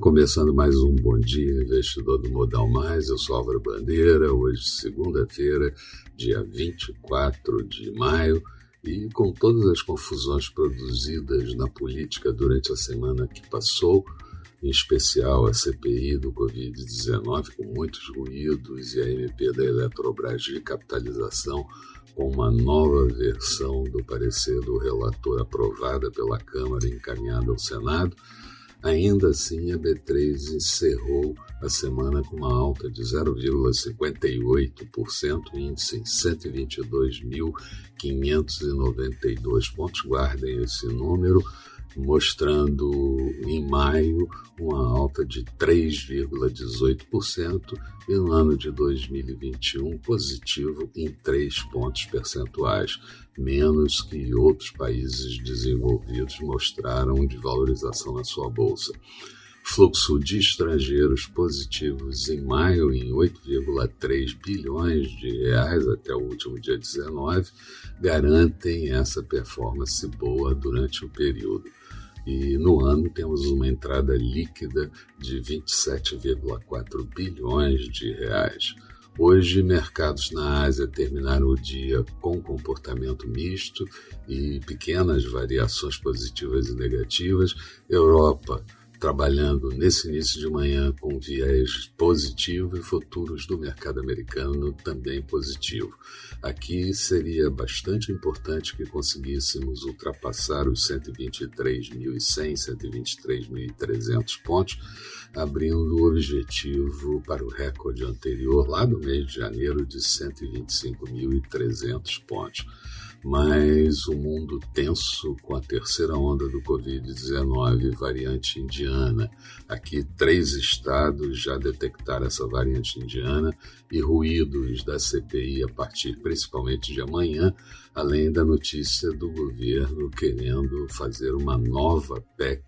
começando mais um Bom Dia Investidor do Modal Mais. Eu sou Álvaro Bandeira, hoje segunda-feira, dia 24 de maio, e com todas as confusões produzidas na política durante a semana que passou, em especial a CPI do Covid-19, com muitos ruídos, e a MP da Eletrobras de capitalização, com uma nova versão do parecer do relator aprovada pela Câmara e encaminhada ao Senado, Ainda assim, a B3 encerrou a semana com uma alta de 0,58%, índice em 122.592 pontos. Guardem esse número mostrando em maio uma alta de 3,18% e no ano de 2021 positivo em 3 pontos percentuais, menos que outros países desenvolvidos mostraram de valorização na sua bolsa. Fluxo de estrangeiros positivos em maio em 8,3 bilhões de reais até o último dia 19 garantem essa performance boa durante o período. E no ano temos uma entrada líquida de 27,4 bilhões de reais. Hoje, mercados na Ásia terminaram o dia com comportamento misto e pequenas variações positivas e negativas. Europa trabalhando nesse início de manhã com viés positivo e futuros do mercado americano também positivo. Aqui seria bastante importante que conseguíssemos ultrapassar os 123.100, 123.300 pontos, abrindo o objetivo para o recorde anterior lá do mês de janeiro de 125.300 pontos mas o mundo tenso com a terceira onda do Covid-19, variante indiana. Aqui, três estados já detectaram essa variante indiana e ruídos da CPI a partir principalmente de amanhã, além da notícia do governo querendo fazer uma nova PEC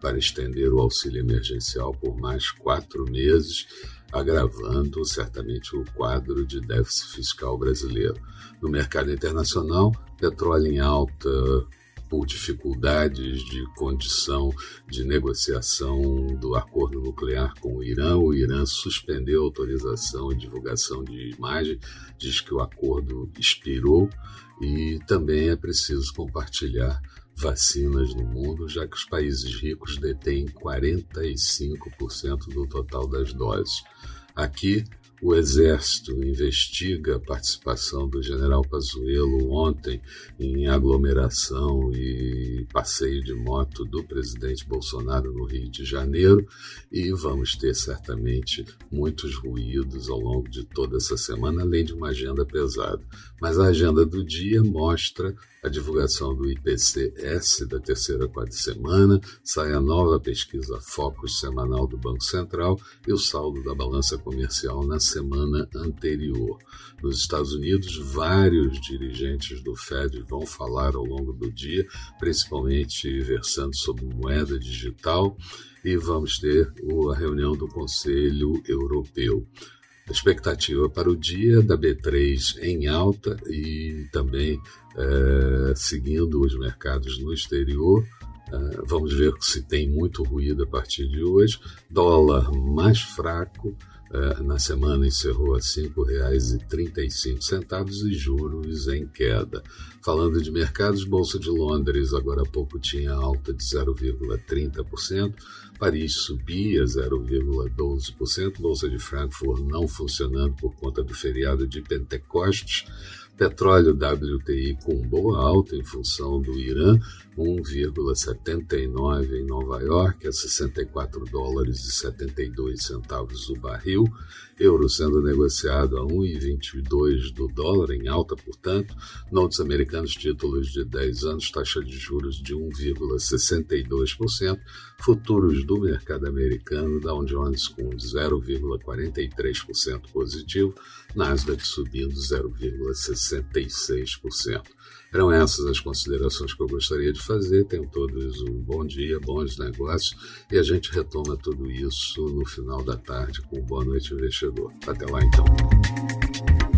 para estender o auxílio emergencial por mais quatro meses agravando certamente o quadro de déficit fiscal brasileiro. No mercado internacional, petróleo em alta por dificuldades de condição de negociação do acordo nuclear com o Irã. O Irã suspendeu a autorização e divulgação de imagem, diz que o acordo expirou e também é preciso compartilhar vacinas no mundo, já que os países ricos detêm 45% do total das doses. Aqui, o Exército investiga a participação do general Pazuello ontem em aglomeração e passeio de moto do presidente Bolsonaro no Rio de Janeiro e vamos ter certamente muitos ruídos ao longo de toda essa semana, além de uma agenda pesada. Mas a agenda do dia mostra a divulgação do IPCS da terceira quadra semana, sai a nova pesquisa Focus semanal do Banco Central e o saldo da balança comercial na semana anterior. Nos Estados Unidos, vários dirigentes do Fed vão falar ao longo do dia, principalmente versando sobre moeda digital, e vamos ter a reunião do Conselho Europeu. A expectativa para o dia da B3 em alta e também é, seguindo os mercados no exterior. É, vamos ver se tem muito ruído a partir de hoje. Dólar mais fraco, é, na semana encerrou a R$ 5,35 e juros em queda. Falando de mercados, Bolsa de Londres agora há pouco tinha alta de 0,30%, Paris subia 0,12%, Bolsa de Frankfurt não funcionando por conta do feriado de Pentecostes, Petróleo WTI com boa alta em função do Irã, 1,79 em Nova York, a 64 dólares e 72 centavos o barril. Euro sendo negociado a 1,22 do dólar, em alta, portanto. Notes americanos, títulos de 10 anos, taxa de juros de 1,62%. Futuros do mercado americano, Dow Jones com 0,43% positivo, Nasdaq subindo 0,66%. Eram essas as considerações que eu gostaria de fazer. Tenham todos um bom dia, bons negócios e a gente retoma tudo isso no final da tarde com Boa Noite Investidor. Até lá então.